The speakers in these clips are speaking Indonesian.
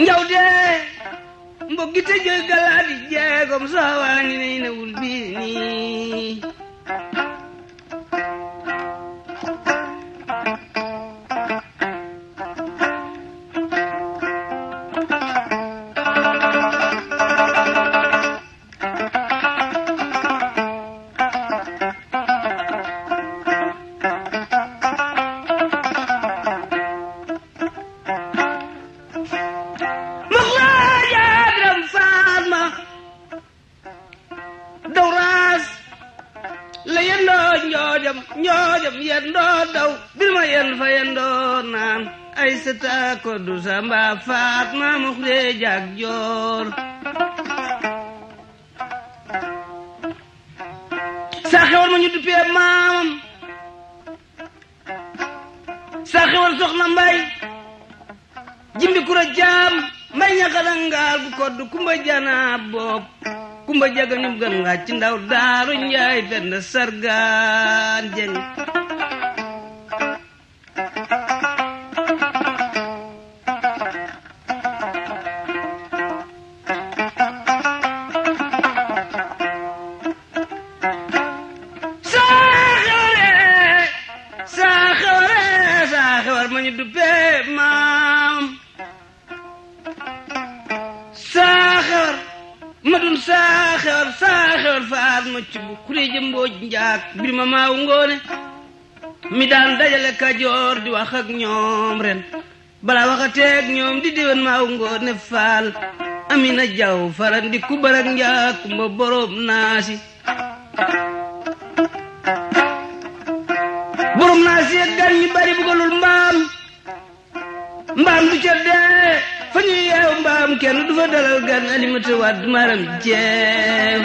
njawde mboggi te joy galaadi jeegom soowa ngi ne wul nii. Njoojam njoojam yendoo daw. Birma yen fa yendoo naan ay sata ko du samba Fatma mukhreejaak joor. Saa xewal ma ñu duppee maamam. Saa xewal soxna mbay. Jimbi kura jaam. Mbay ñaxalangaal gu kodd kumba janaab bopp kumba jaga ñum gan nga ci ndaw daaru njaay sargaan jeng dun saaxewar saaxewar faat ma ci bu kuree jëmbooj njaak. Bir ma maaw ngoone mi daan dajale kajoor di wax ak ñoom ren. Balaa waxateeg ñoom di faal. Amina jaw faran di ku barak njaak borom naasi. Borom naa si gan ñi bari bugalul mbaam. Mbaam du ca fa ñuy yeew mbaam kenn du fa dalal gan alimata wadd maram jeem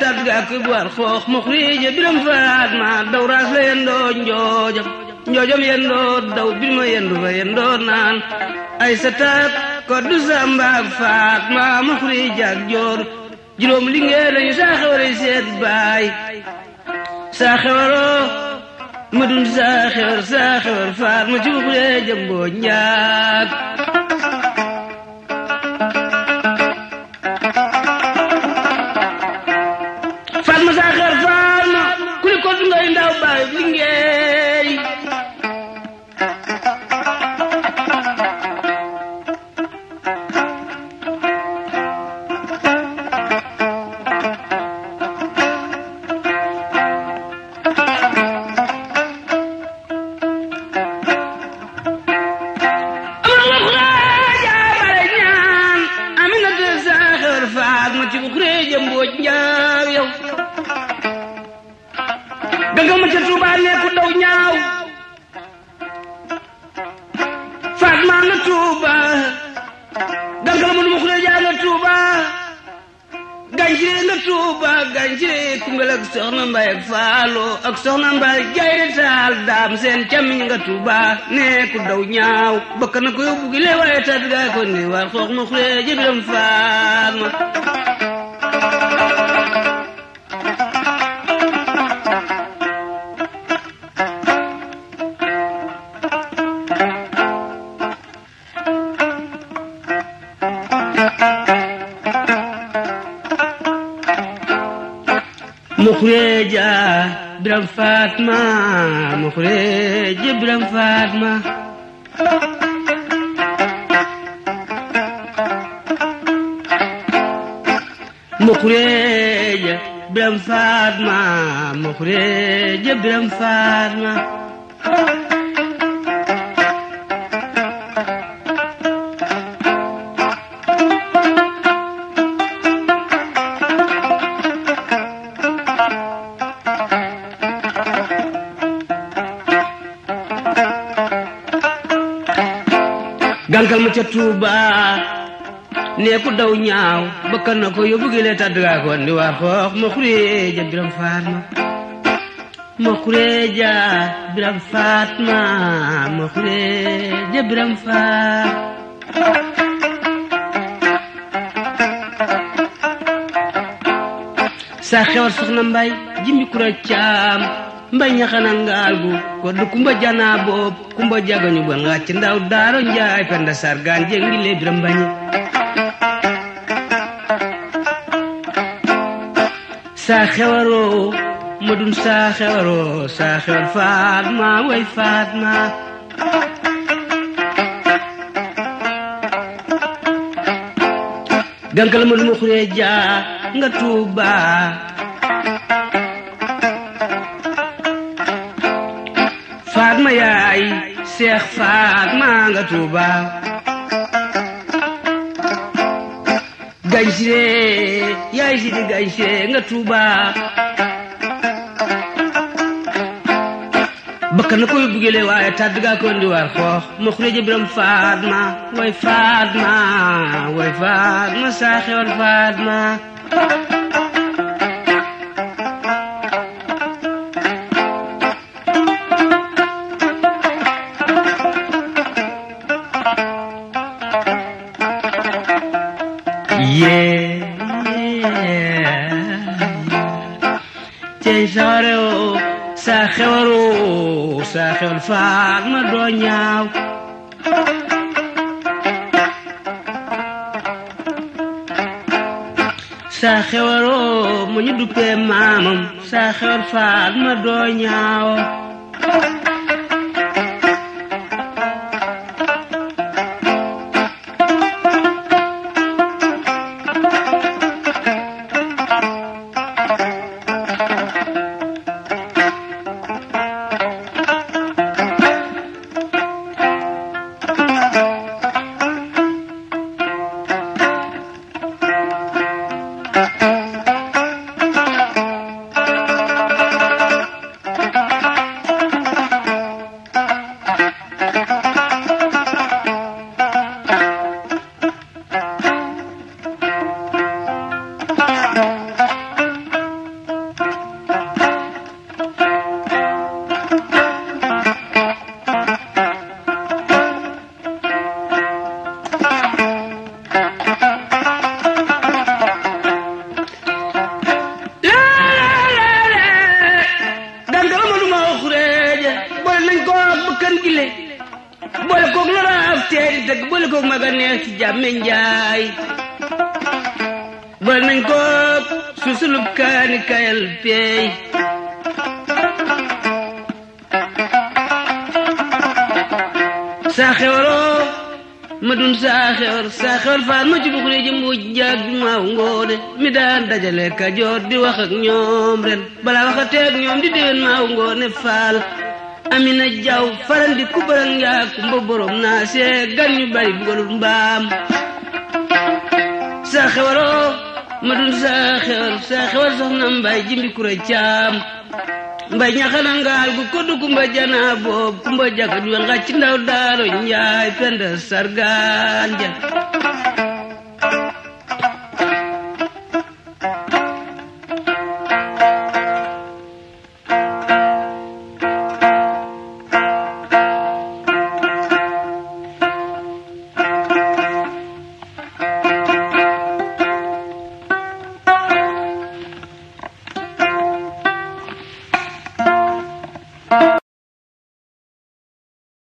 tat koy bu war xoox ma xuriija biram faat ma daw raas la yendoo njoojam daw bir ma yendu fa naan ay sa taat ko du sambaak faat ma xuriija ak joor juróom li ngeen lañu saaxeware seet baay saaxewaroo ma dun saaxewar saaxewar faat ma ci buxuree jamboo njaag. Gancire kumbel ak soxna mbay ak faalo ak soxna mbay jayre taal daam seen camiñ nga Tuuba ne ku daw ñaaw bakk na ko yóbbu gi lee waaye tat gaa ko ne war xoox ma xuraaja biram faat ma mukhreja biram fatma mukhreja biram fatma. Mukhreja biram fatma mukhreja biram fatma gankal ma ca tuuba nee ku daw ñaaw bakkan na ko yóbbu gi lee tàdd gaa ko andi waar xoox ma xureeja biram faatma ma xureeja biram faatma ma xureeja biram faat sa xewar soxna mbay jimbi kura caam mbay ñaxana ngaal gu ko du kumba janaa boob kumba jagañu bon ngàcc ndaw daaro njaay penda sargaan jengi lee biram mbañi saa xewaroo ma dun saa xewaroo saa xewar faatma way faatma gankal ma duma xuree jaa nga tuuba seex faat maa nga tuuba. Gañse yaay si di gañse nga tuuba. Bakka na koy bugele waaye tàdd gaa ko ndi xoox. Ma xureje biram faat ma way faat ma way faat ma saa xewar faatma doo ñaaw saa xewaroo mu ñu xewar ñaaw Uh-uh. Gile boole koog la raaf teeri dëgg boole koog maga neex ci jàmme njaay boole nañ ko susulub kaani kayal peey saa xewaroo ma dun saa xewar saa xewar faat ma ci bu xureeje mbuuj njaag bi maaw ngoone mi daan dajale kajoor di wax ak ñoom ren balaa wax a teeg ñoom di déwén maaw ngoone faal amina jaw farandi ku barang njaag kumba borom naa see gan ñu bari bugalul mbaam saa xewaroo ma dun saa xewar saa xewar soxna mbay jimbi kura caam mbay ñaxana ngaal gu koddu kumba jana boob kumba nga ci ndaw